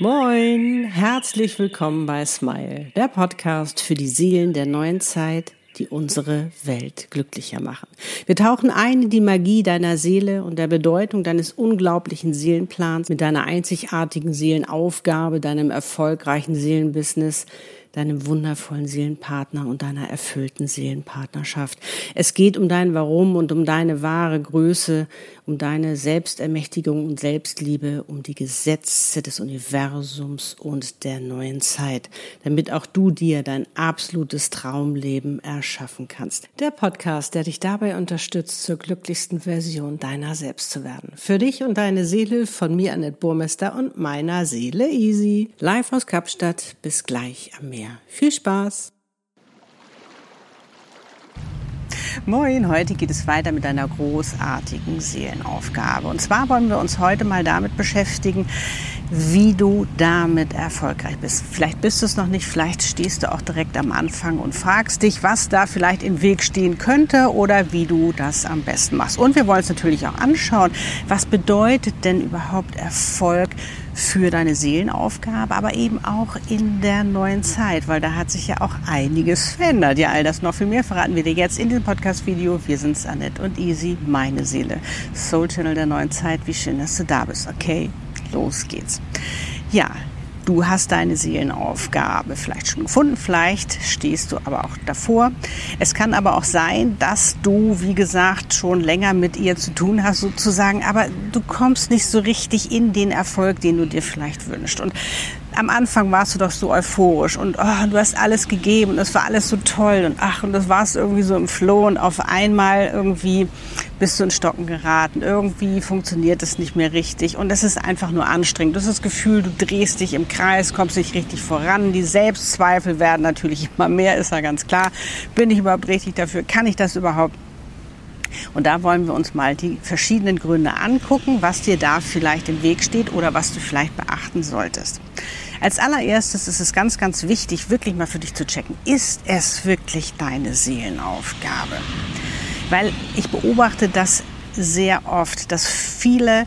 Moin, herzlich willkommen bei Smile, der Podcast für die Seelen der neuen Zeit, die unsere Welt glücklicher machen. Wir tauchen ein in die Magie deiner Seele und der Bedeutung deines unglaublichen Seelenplans mit deiner einzigartigen Seelenaufgabe, deinem erfolgreichen Seelenbusiness, deinem wundervollen Seelenpartner und deiner erfüllten Seelenpartnerschaft. Es geht um dein Warum und um deine wahre Größe, um deine Selbstermächtigung und Selbstliebe, um die Gesetze des Universums und der neuen Zeit, damit auch du dir dein absolutes Traumleben erschaffen kannst. Der Podcast, der dich dabei unterstützt, zur glücklichsten Version deiner selbst zu werden. Für dich und deine Seele von mir, Annette Burmester und meiner Seele Easy. Live aus Kapstadt. Bis gleich am Meer. Viel Spaß! Moin, heute geht es weiter mit einer großartigen Seelenaufgabe. Und zwar wollen wir uns heute mal damit beschäftigen, wie du damit erfolgreich bist. Vielleicht bist du es noch nicht, vielleicht stehst du auch direkt am Anfang und fragst dich, was da vielleicht im Weg stehen könnte oder wie du das am besten machst. Und wir wollen uns natürlich auch anschauen, was bedeutet denn überhaupt Erfolg für deine Seelenaufgabe, aber eben auch in der neuen Zeit, weil da hat sich ja auch einiges verändert. Ja, all das noch viel mehr verraten wir dir jetzt in diesem Podcast-Video. Wir sind Annette und Easy, meine Seele. Soul Channel der neuen Zeit. Wie schön, dass du da bist. Okay, los geht's. Ja, Du hast deine Seelenaufgabe vielleicht schon gefunden, vielleicht stehst du aber auch davor. Es kann aber auch sein, dass du, wie gesagt, schon länger mit ihr zu tun hast, sozusagen, aber du kommst nicht so richtig in den Erfolg, den du dir vielleicht wünschst. Und am Anfang warst du doch so euphorisch und oh, du hast alles gegeben und es war alles so toll und ach, und das warst irgendwie so im Flow und auf einmal irgendwie bist du in Stocken geraten. Irgendwie funktioniert es nicht mehr richtig und es ist einfach nur anstrengend. Du hast das Gefühl, du drehst dich im Kreis, kommst nicht richtig voran. Die Selbstzweifel werden natürlich immer mehr, ist ja ganz klar. Bin ich überhaupt richtig dafür? Kann ich das überhaupt? Und da wollen wir uns mal die verschiedenen Gründe angucken, was dir da vielleicht im Weg steht oder was du vielleicht beachten solltest. Als allererstes ist es ganz, ganz wichtig, wirklich mal für dich zu checken, ist es wirklich deine Seelenaufgabe? Weil ich beobachte das sehr oft, dass viele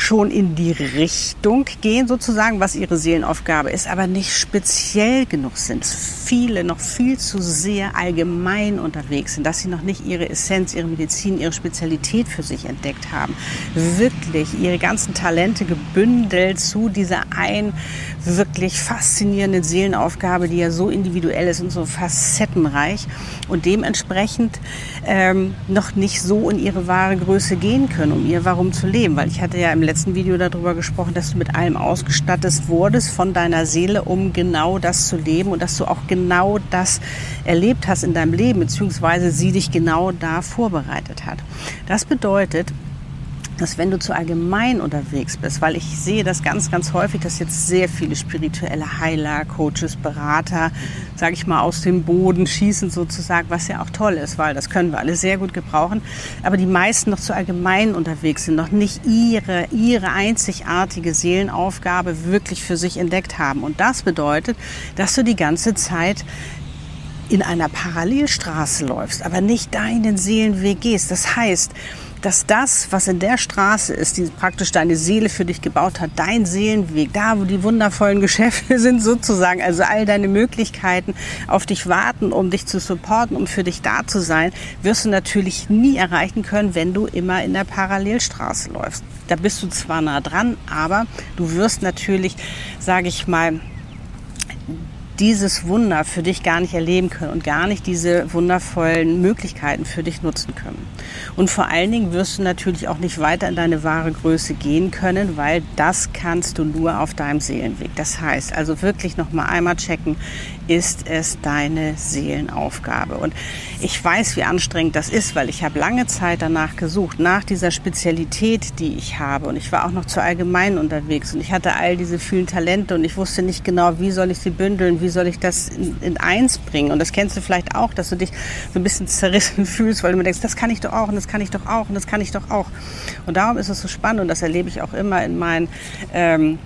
schon in die Richtung gehen, sozusagen, was ihre Seelenaufgabe ist, aber nicht speziell genug sind. Viele noch viel zu sehr allgemein unterwegs sind, dass sie noch nicht ihre Essenz, ihre Medizin, ihre Spezialität für sich entdeckt haben. Wirklich ihre ganzen Talente gebündelt zu dieser ein wirklich faszinierenden Seelenaufgabe, die ja so individuell ist und so facettenreich und dementsprechend ähm, noch nicht so in ihre wahre Größe gehen können, um ihr Warum zu leben. Weil ich hatte ja im letzten Video darüber gesprochen, dass du mit allem ausgestattet wurdest von deiner Seele, um genau das zu leben und dass du auch genau das erlebt hast in deinem Leben, beziehungsweise sie dich genau da vorbereitet hat. Das bedeutet, dass wenn du zu allgemein unterwegs bist, weil ich sehe das ganz, ganz häufig, dass jetzt sehr viele spirituelle Heiler, Coaches, Berater, sage ich mal, aus dem Boden schießen sozusagen, was ja auch toll ist, weil das können wir alle sehr gut gebrauchen. Aber die meisten noch zu allgemein unterwegs sind, noch nicht ihre, ihre einzigartige Seelenaufgabe wirklich für sich entdeckt haben. Und das bedeutet, dass du die ganze Zeit in einer Parallelstraße läufst, aber nicht deinen Seelenweg gehst. Das heißt, dass das, was in der Straße ist, die praktisch deine Seele für dich gebaut hat, dein Seelenweg, da wo die wundervollen Geschäfte sind sozusagen, also all deine Möglichkeiten auf dich warten, um dich zu supporten, um für dich da zu sein, wirst du natürlich nie erreichen können, wenn du immer in der Parallelstraße läufst. Da bist du zwar nah dran, aber du wirst natürlich, sage ich mal, dieses Wunder für dich gar nicht erleben können und gar nicht diese wundervollen Möglichkeiten für dich nutzen können. Und vor allen Dingen wirst du natürlich auch nicht weiter in deine wahre Größe gehen können, weil das kannst du nur auf deinem Seelenweg. Das heißt also wirklich noch mal einmal checken, ist es deine Seelenaufgabe? Und ich weiß, wie anstrengend das ist, weil ich habe lange Zeit danach gesucht, nach dieser Spezialität, die ich habe. Und ich war auch noch zu allgemein unterwegs und ich hatte all diese vielen Talente und ich wusste nicht genau, wie soll ich sie bündeln, wie soll ich das in, in eins bringen. Und das kennst du vielleicht auch, dass du dich so ein bisschen zerrissen fühlst, weil du mir denkst, das kann ich doch auch und das kann ich doch auch und das kann ich doch auch. Und darum ist es so spannend und das erlebe ich auch immer in meinen ähm,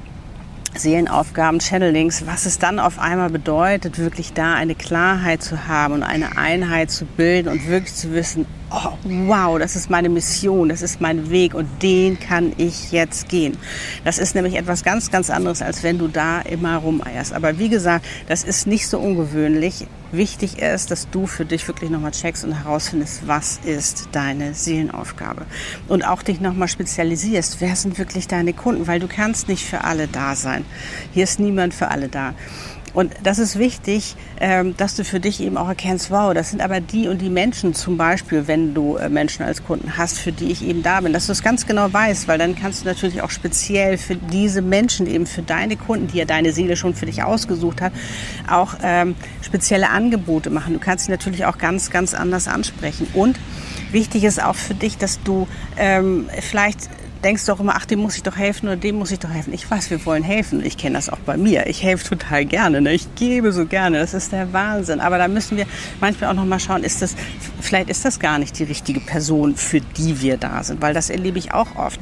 Seelenaufgaben, Channelings, was es dann auf einmal bedeutet, wirklich da eine Klarheit zu haben und eine Einheit zu bilden und wirklich zu wissen, oh, wow, das ist meine Mission, das ist mein Weg und den kann ich jetzt gehen. Das ist nämlich etwas ganz, ganz anderes, als wenn du da immer rumeierst. Aber wie gesagt, das ist nicht so ungewöhnlich. Wichtig ist, dass du für dich wirklich nochmal checkst und herausfindest, was ist deine Seelenaufgabe. Und auch dich nochmal spezialisierst. Wer sind wirklich deine Kunden? Weil du kannst nicht für alle da sein. Hier ist niemand für alle da. Und das ist wichtig, ähm, dass du für dich eben auch erkennst, wow, das sind aber die und die Menschen zum Beispiel, wenn du äh, Menschen als Kunden hast, für die ich eben da bin, dass du es ganz genau weißt, weil dann kannst du natürlich auch speziell für diese Menschen, eben für deine Kunden, die ja deine Seele schon für dich ausgesucht hat, auch ähm, spezielle Angebote machen. Du kannst sie natürlich auch ganz, ganz anders ansprechen. Und wichtig ist auch für dich, dass du ähm, vielleicht denkst du auch immer, ach, dem muss ich doch helfen oder dem muss ich doch helfen. Ich weiß, wir wollen helfen. Ich kenne das auch bei mir. Ich helfe total gerne. Ne? Ich gebe so gerne. Das ist der Wahnsinn. Aber da müssen wir manchmal auch noch mal schauen, ist das, vielleicht ist das gar nicht die richtige Person, für die wir da sind. Weil das erlebe ich auch oft,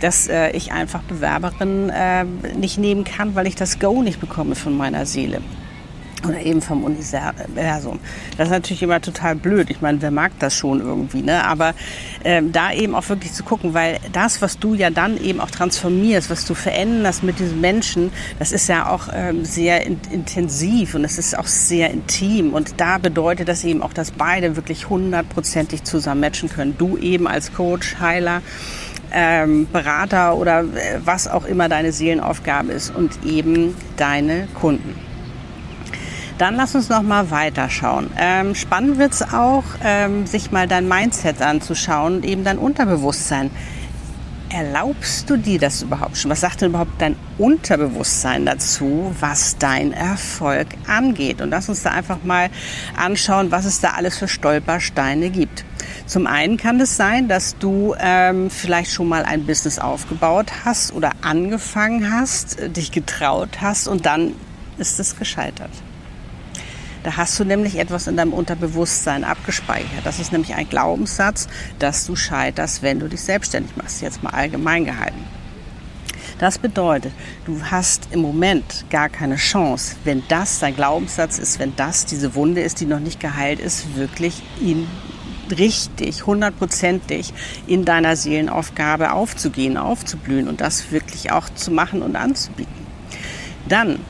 dass äh, ich einfach Bewerberinnen äh, nicht nehmen kann, weil ich das Go nicht bekomme von meiner Seele oder eben vom Universum. Das ist natürlich immer total blöd. Ich meine, wer mag das schon irgendwie, ne? Aber ähm, da eben auch wirklich zu gucken, weil das, was du ja dann eben auch transformierst, was du veränderst mit diesen Menschen, das ist ja auch ähm, sehr in intensiv und es ist auch sehr intim. Und da bedeutet das eben auch, dass beide wirklich hundertprozentig zusammen matchen können. Du eben als Coach, Heiler, ähm, Berater oder äh, was auch immer deine Seelenaufgabe ist und eben deine Kunden. Dann lass uns noch mal weiterschauen. Ähm, spannend wird es auch, ähm, sich mal dein Mindset anzuschauen und eben dein Unterbewusstsein. Erlaubst du dir das überhaupt schon? Was sagt denn überhaupt dein Unterbewusstsein dazu, was dein Erfolg angeht? Und lass uns da einfach mal anschauen, was es da alles für Stolpersteine gibt. Zum einen kann es sein, dass du ähm, vielleicht schon mal ein Business aufgebaut hast oder angefangen hast, dich getraut hast und dann ist es gescheitert. Da hast du nämlich etwas in deinem Unterbewusstsein abgespeichert. Das ist nämlich ein Glaubenssatz, dass du scheiterst, wenn du dich selbstständig machst. Jetzt mal allgemein gehalten. Das bedeutet, du hast im Moment gar keine Chance, wenn das dein Glaubenssatz ist, wenn das diese Wunde ist, die noch nicht geheilt ist, wirklich ihn richtig, hundertprozentig in deiner Seelenaufgabe aufzugehen, aufzublühen und das wirklich auch zu machen und anzubieten. Dann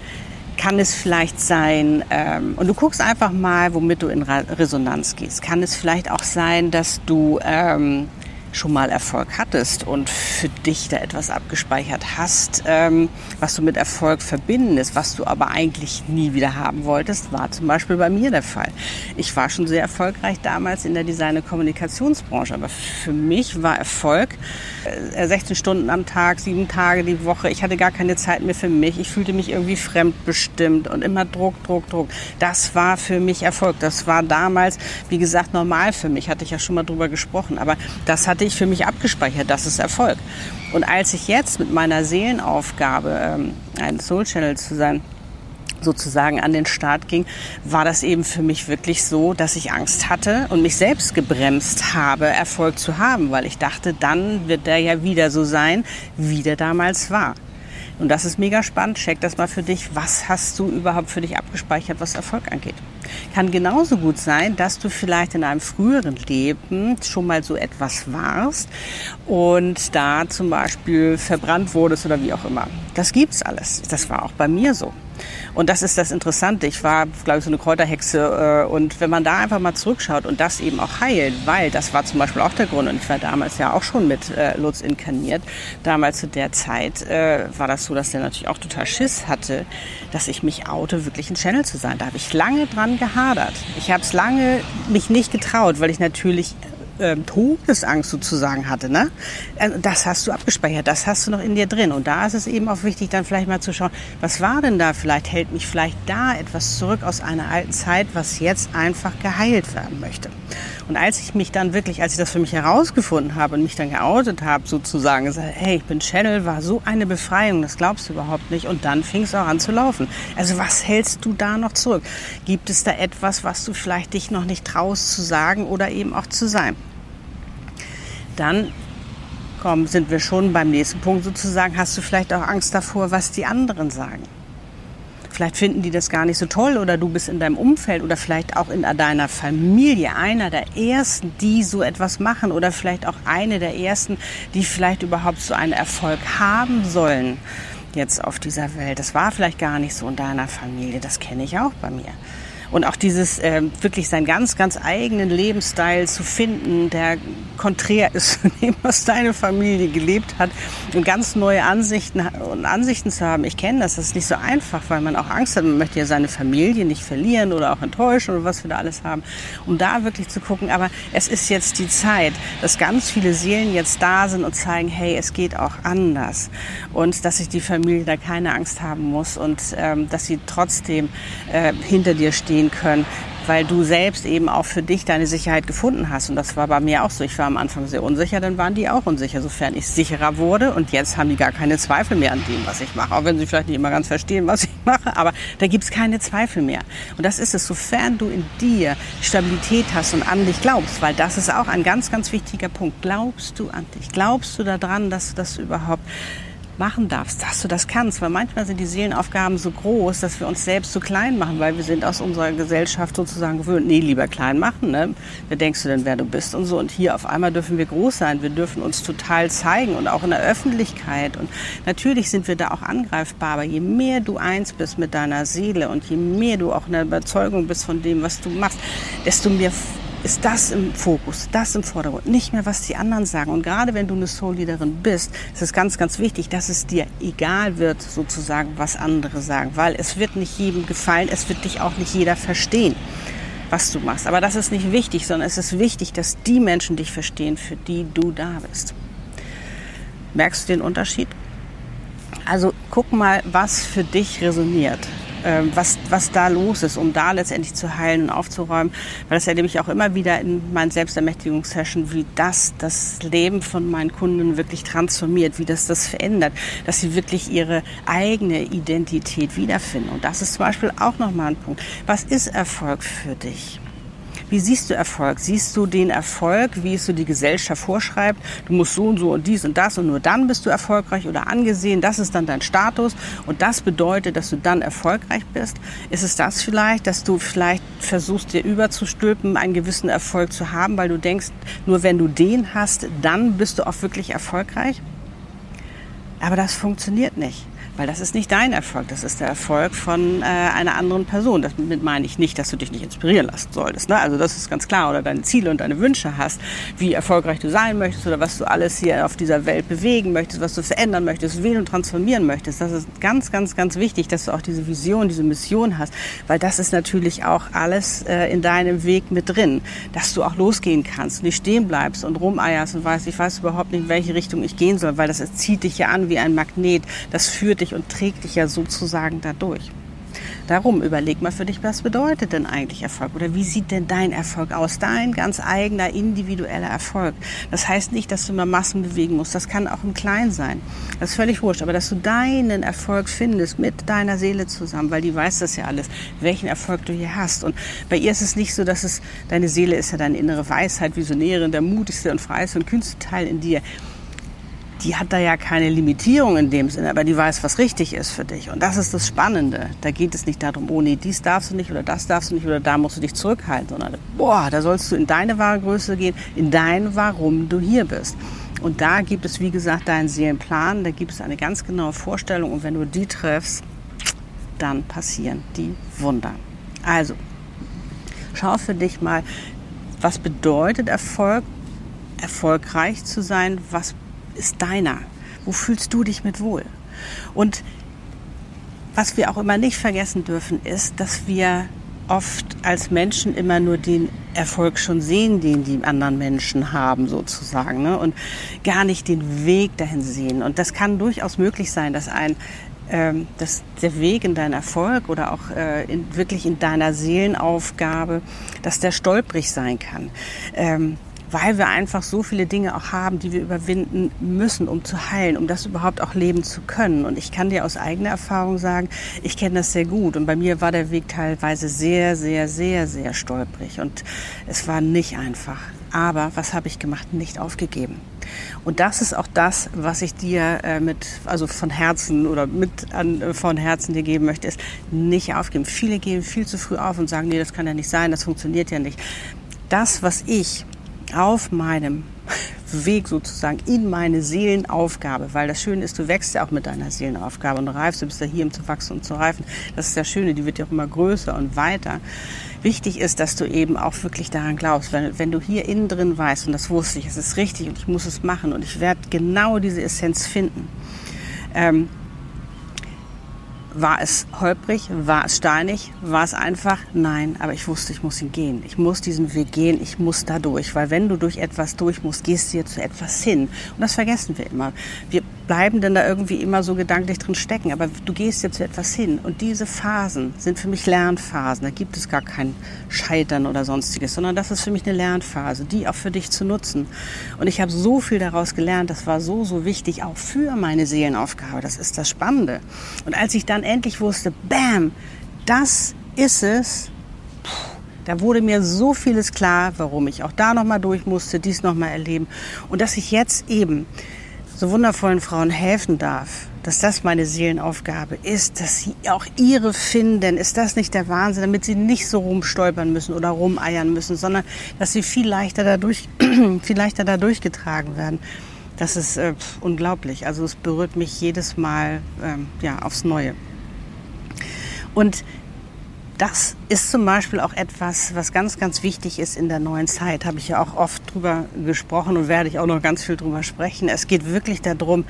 kann es vielleicht sein, ähm, und du guckst einfach mal, womit du in Resonanz gehst. Kann es vielleicht auch sein, dass du ähm, schon mal Erfolg hattest und für dich da etwas abgespeichert hast, ähm, was du mit Erfolg verbindest, was du aber eigentlich nie wieder haben wolltest, war zum Beispiel bei mir der Fall. Ich war schon sehr erfolgreich damals in der Design- und Kommunikationsbranche, aber für mich war Erfolg äh, 16 Stunden am Tag, sieben Tage die Woche. Ich hatte gar keine Zeit mehr für mich. Ich fühlte mich irgendwie fremdbestimmt und immer Druck, Druck, Druck. Das war für mich Erfolg. Das war damals, wie gesagt, normal für mich. Hatte ich ja schon mal drüber gesprochen. Aber das hatte ich für mich abgespeichert. Das ist Erfolg. Und als ich jetzt mit meiner Seelenaufgabe, ähm, ein Soul Channel zu sein, sozusagen an den Start ging, war das eben für mich wirklich so, dass ich Angst hatte und mich selbst gebremst habe, Erfolg zu haben, weil ich dachte, dann wird der ja wieder so sein, wie der damals war. Und das ist mega spannend. Check das mal für dich. Was hast du überhaupt für dich abgespeichert, was Erfolg angeht? Kann genauso gut sein, dass du vielleicht in einem früheren Leben schon mal so etwas warst und da zum Beispiel verbrannt wurdest oder wie auch immer. Das gibt's alles. Das war auch bei mir so. Und das ist das Interessante. Ich war, glaube ich, so eine Kräuterhexe. Äh, und wenn man da einfach mal zurückschaut und das eben auch heilt, weil das war zum Beispiel auch der Grund. Und ich war damals ja auch schon mit äh, Lutz inkarniert. Damals zu der Zeit äh, war das so, dass der natürlich auch total Schiss hatte, dass ich mich oute, wirklich ein Channel zu sein. Da habe ich lange dran gehadert. Ich habe es lange mich nicht getraut, weil ich natürlich ähm, Todesangst sozusagen hatte. Ne? Also das hast du abgespeichert, das hast du noch in dir drin. Und da ist es eben auch wichtig, dann vielleicht mal zu schauen, was war denn da? Vielleicht hält mich vielleicht da etwas zurück aus einer alten Zeit, was jetzt einfach geheilt werden möchte. Und als ich mich dann wirklich, als ich das für mich herausgefunden habe und mich dann geoutet habe, sozusagen, gesagt, hey, ich bin Channel, war so eine Befreiung, das glaubst du überhaupt nicht. Und dann fing es auch an zu laufen. Also was hältst du da noch zurück? Gibt es da etwas, was du vielleicht dich noch nicht traust zu sagen oder eben auch zu sein? Dann komm, sind wir schon beim nächsten Punkt sozusagen. Hast du vielleicht auch Angst davor, was die anderen sagen? Vielleicht finden die das gar nicht so toll oder du bist in deinem Umfeld oder vielleicht auch in deiner Familie einer der ersten, die so etwas machen oder vielleicht auch eine der ersten, die vielleicht überhaupt so einen Erfolg haben sollen jetzt auf dieser Welt. Das war vielleicht gar nicht so in deiner Familie. Das kenne ich auch bei mir. Und auch dieses äh, wirklich seinen ganz, ganz eigenen Lebensstil zu finden, der konträr ist zu dem, was deine Familie gelebt hat und ganz neue Ansichten und Ansichten zu haben. Ich kenne das, das ist nicht so einfach, weil man auch Angst hat, man möchte ja seine Familie nicht verlieren oder auch enttäuschen oder was wir da alles haben, um da wirklich zu gucken. Aber es ist jetzt die Zeit, dass ganz viele Seelen jetzt da sind und zeigen, hey, es geht auch anders und dass sich die Familie da keine Angst haben muss und ähm, dass sie trotzdem äh, hinter dir stehen gehen können, weil du selbst eben auch für dich deine Sicherheit gefunden hast. Und das war bei mir auch so. Ich war am Anfang sehr unsicher, dann waren die auch unsicher, sofern ich sicherer wurde. Und jetzt haben die gar keine Zweifel mehr an dem, was ich mache. Auch wenn sie vielleicht nicht immer ganz verstehen, was ich mache. Aber da gibt es keine Zweifel mehr. Und das ist es, sofern du in dir Stabilität hast und an dich glaubst. Weil das ist auch ein ganz, ganz wichtiger Punkt. Glaubst du an dich? Glaubst du daran, dass du das überhaupt machen darfst, dass du das kannst. Weil manchmal sind die Seelenaufgaben so groß, dass wir uns selbst zu klein machen, weil wir sind aus unserer Gesellschaft sozusagen gewöhnt, nee, lieber klein machen. Ne? Wer denkst du denn, wer du bist und so. Und hier auf einmal dürfen wir groß sein. Wir dürfen uns total zeigen und auch in der Öffentlichkeit. Und natürlich sind wir da auch angreifbar. Aber je mehr du eins bist mit deiner Seele und je mehr du auch in der Überzeugung bist von dem, was du machst, desto mehr ist das im Fokus, das im Vordergrund, nicht mehr, was die anderen sagen. Und gerade wenn du eine Soul-Leaderin bist, ist es ganz, ganz wichtig, dass es dir egal wird, sozusagen, was andere sagen, weil es wird nicht jedem gefallen, es wird dich auch nicht jeder verstehen was du machst. Aber das ist nicht wichtig, sondern es ist wichtig, dass die Menschen dich verstehen, für die du da bist. Merkst du den Unterschied? Also guck mal, was für dich resoniert. Ähm, was, was da los ist, um da letztendlich zu heilen und aufzuräumen. Weil das erlebe ich auch immer wieder in meinen Selbstermächtigungssessions, wie das das Leben von meinen Kunden wirklich transformiert, wie das das verändert, dass sie wirklich ihre eigene Identität wiederfinden. Und das ist zum Beispiel auch nochmal ein Punkt. Was ist Erfolg für dich? Wie siehst du Erfolg? Siehst du den Erfolg, wie es so die Gesellschaft vorschreibt? Du musst so und so und dies und das und nur dann bist du erfolgreich oder angesehen. Das ist dann dein Status und das bedeutet, dass du dann erfolgreich bist. Ist es das vielleicht, dass du vielleicht versuchst, dir überzustülpen, einen gewissen Erfolg zu haben, weil du denkst, nur wenn du den hast, dann bist du auch wirklich erfolgreich? Aber das funktioniert nicht. Weil das ist nicht dein Erfolg, das ist der Erfolg von äh, einer anderen Person. Damit meine ich nicht, dass du dich nicht inspirieren lassen solltest. Ne? Also das ist ganz klar. Oder deine Ziele und deine Wünsche hast, wie erfolgreich du sein möchtest oder was du alles hier auf dieser Welt bewegen möchtest, was du verändern möchtest, wen du transformieren möchtest. Das ist ganz, ganz, ganz wichtig, dass du auch diese Vision, diese Mission hast. Weil das ist natürlich auch alles äh, in deinem Weg mit drin. Dass du auch losgehen kannst, nicht stehen bleibst und rumeierst und weißt, ich weiß überhaupt nicht, in welche Richtung ich gehen soll, weil das zieht dich ja an wie ein Magnet. Das führt dich und trägt dich ja sozusagen dadurch. Darum überleg mal für dich, was bedeutet denn eigentlich Erfolg oder wie sieht denn dein Erfolg aus? Dein ganz eigener individueller Erfolg. Das heißt nicht, dass du immer Massen bewegen musst. Das kann auch im Kleinen sein. Das ist völlig wurscht. Aber dass du deinen Erfolg findest mit deiner Seele zusammen, weil die weiß das ja alles, welchen Erfolg du hier hast. Und bei ihr ist es nicht so, dass es, deine Seele ist ja deine innere Weisheit, Visionärin, der mutigste und freieste und kühnste Teil in dir die hat da ja keine Limitierung in dem Sinne, aber die weiß, was richtig ist für dich. Und das ist das Spannende. Da geht es nicht darum, oh nee, dies darfst du nicht oder das darfst du nicht oder da musst du dich zurückhalten, sondern boah, da sollst du in deine wahre Größe gehen, in dein, warum du hier bist. Und da gibt es, wie gesagt, deinen Seelenplan, da gibt es eine ganz genaue Vorstellung und wenn du die triffst, dann passieren die Wunder. Also, schau für dich mal, was bedeutet Erfolg, erfolgreich zu sein, was ist deiner? Wo fühlst du dich mit wohl? Und was wir auch immer nicht vergessen dürfen, ist, dass wir oft als Menschen immer nur den Erfolg schon sehen, den die anderen Menschen haben, sozusagen, ne? und gar nicht den Weg dahin sehen. Und das kann durchaus möglich sein, dass ein ähm, dass der Weg in deinen Erfolg oder auch äh, in, wirklich in deiner Seelenaufgabe, dass der stolprig sein kann. Ähm, weil wir einfach so viele Dinge auch haben, die wir überwinden müssen, um zu heilen, um das überhaupt auch leben zu können. Und ich kann dir aus eigener Erfahrung sagen, ich kenne das sehr gut. Und bei mir war der Weg teilweise sehr, sehr, sehr, sehr stolprig. Und es war nicht einfach. Aber was habe ich gemacht? Nicht aufgegeben. Und das ist auch das, was ich dir äh, mit, also von Herzen oder mit an, äh, von Herzen dir geben möchte, ist nicht aufgeben. Viele geben viel zu früh auf und sagen, nee, das kann ja nicht sein, das funktioniert ja nicht. Das, was ich auf meinem Weg sozusagen in meine Seelenaufgabe, weil das Schöne ist, du wächst ja auch mit deiner Seelenaufgabe und reifst, du bist ja hier, um zu wachsen und zu reifen. Das ist das Schöne, die wird ja auch immer größer und weiter. Wichtig ist, dass du eben auch wirklich daran glaubst, wenn, wenn du hier innen drin weißt, und das wusste ich, es ist richtig und ich muss es machen und ich werde genau diese Essenz finden. Ähm, war es holprig? War es steinig? War es einfach? Nein, aber ich wusste, ich muss ihn gehen. Ich muss diesen Weg gehen, ich muss da durch. Weil wenn du durch etwas durch musst, gehst du ja zu etwas hin. Und das vergessen wir immer. Wir bleiben denn da irgendwie immer so gedanklich drin stecken. Aber du gehst jetzt zu etwas hin. Und diese Phasen sind für mich Lernphasen. Da gibt es gar kein Scheitern oder sonstiges, sondern das ist für mich eine Lernphase, die auch für dich zu nutzen. Und ich habe so viel daraus gelernt. Das war so, so wichtig, auch für meine Seelenaufgabe. Das ist das Spannende. Und als ich dann endlich wusste, bam, das ist es, da wurde mir so vieles klar, warum ich auch da nochmal durch musste, dies nochmal erleben. Und dass ich jetzt eben so wundervollen Frauen helfen darf, dass das meine Seelenaufgabe ist, dass sie auch ihre finden. Ist das nicht der Wahnsinn, damit sie nicht so rumstolpern müssen oder rumeiern müssen, sondern dass sie viel leichter dadurch, viel leichter dadurch getragen werden. Das ist äh, unglaublich. Also es berührt mich jedes Mal ähm, ja, aufs Neue. Und das ist zum Beispiel auch etwas, was ganz, ganz wichtig ist in der neuen Zeit. Habe ich ja auch oft drüber gesprochen und werde ich auch noch ganz viel drüber sprechen. Es geht wirklich darum,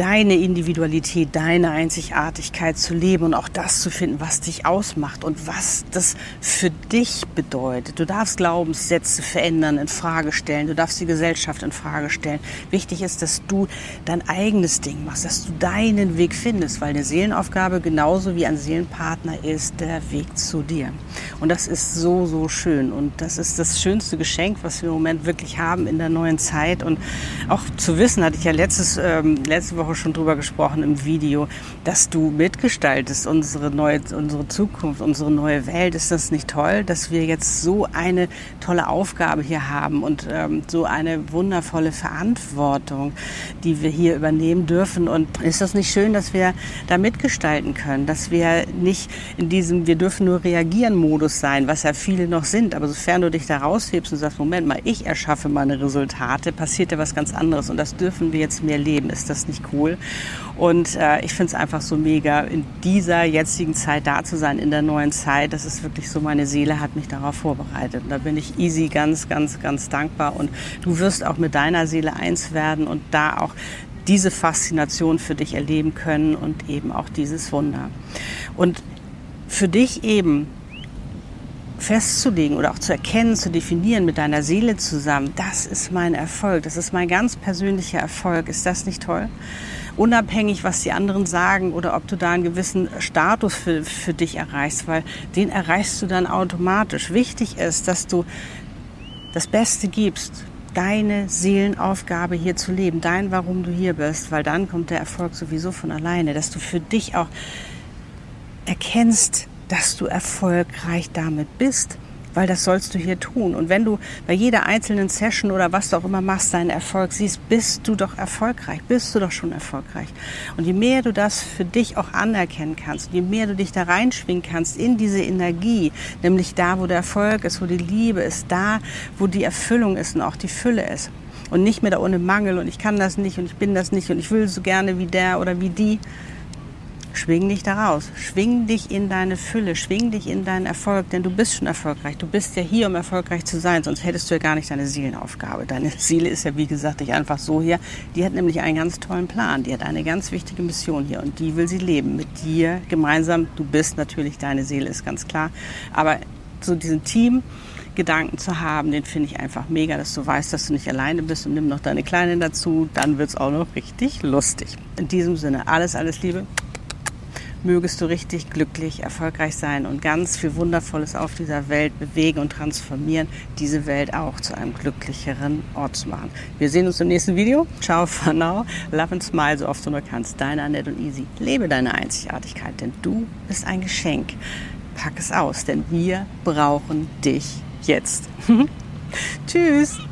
deine Individualität, deine Einzigartigkeit zu leben und auch das zu finden, was dich ausmacht und was das für dich bedeutet. Du darfst Glaubenssätze verändern, in Frage stellen. Du darfst die Gesellschaft in Frage stellen. Wichtig ist, dass du dein eigenes Ding machst, dass du deinen Weg findest, weil eine Seelenaufgabe genauso wie ein Seelenpartner ist der Weg zu dir. Und das ist so, so schön. Und das ist das schönste Geschenk, was wir im Moment wirklich haben in der neuen Zeit. Und auch zu wissen, hatte ich ja letztes, ähm, letzte Woche schon drüber gesprochen im Video, dass du mitgestaltest unsere neue, unsere Zukunft, unsere neue Welt. Ist das nicht toll, dass wir jetzt so eine tolle Aufgabe hier haben und ähm, so eine wundervolle Verantwortung, die wir hier übernehmen dürfen? Und ist das nicht schön, dass wir da mitgestalten können, dass wir nicht in diesem Wir dürfen nur reagieren Modus sein, was ja viele noch sind. Aber sofern du dich da raushebst und sagst, Moment mal, ich erschaffe meine Resultate, passiert ja was ganz anderes und das dürfen wir jetzt mehr leben. Ist das nicht cool? Und äh, ich finde es einfach so mega, in dieser jetzigen Zeit da zu sein, in der neuen Zeit. Das ist wirklich so, meine Seele hat mich darauf vorbereitet. Und da bin ich easy ganz, ganz, ganz dankbar. Und du wirst auch mit deiner Seele eins werden und da auch diese Faszination für dich erleben können und eben auch dieses Wunder. Und für dich eben festzulegen oder auch zu erkennen, zu definieren mit deiner Seele zusammen, das ist mein Erfolg, das ist mein ganz persönlicher Erfolg. Ist das nicht toll? Unabhängig, was die anderen sagen oder ob du da einen gewissen Status für, für dich erreichst, weil den erreichst du dann automatisch. Wichtig ist, dass du das Beste gibst, deine Seelenaufgabe hier zu leben, dein, warum du hier bist, weil dann kommt der Erfolg sowieso von alleine, dass du für dich auch erkennst, dass du erfolgreich damit bist, weil das sollst du hier tun. Und wenn du bei jeder einzelnen Session oder was du auch immer machst, deinen Erfolg siehst, bist du doch erfolgreich, bist du doch schon erfolgreich. Und je mehr du das für dich auch anerkennen kannst, je mehr du dich da reinschwingen kannst in diese Energie, nämlich da, wo der Erfolg ist, wo die Liebe ist, da, wo die Erfüllung ist und auch die Fülle ist. Und nicht mehr da ohne Mangel und ich kann das nicht und ich bin das nicht und ich will so gerne wie der oder wie die, Schwing dich da raus. Schwing dich in deine Fülle. Schwing dich in deinen Erfolg, denn du bist schon erfolgreich. Du bist ja hier, um erfolgreich zu sein, sonst hättest du ja gar nicht deine Seelenaufgabe. Deine Seele ist ja, wie gesagt, nicht einfach so hier. Die hat nämlich einen ganz tollen Plan. Die hat eine ganz wichtige Mission hier und die will sie leben. Mit dir gemeinsam. Du bist natürlich, deine Seele ist ganz klar. Aber so diesen Team, Gedanken zu haben, den finde ich einfach mega, dass du weißt, dass du nicht alleine bist und nimm noch deine Kleinen dazu, dann wird es auch noch richtig lustig. In diesem Sinne, alles, alles Liebe mögest du richtig glücklich, erfolgreich sein und ganz viel Wundervolles auf dieser Welt bewegen und transformieren, diese Welt auch zu einem glücklicheren Ort zu machen. Wir sehen uns im nächsten Video. Ciao for now. Love and smile so oft du nur kannst. Deine Annette und Easy. Lebe deine Einzigartigkeit, denn du bist ein Geschenk. Pack es aus, denn wir brauchen dich jetzt. Tschüss.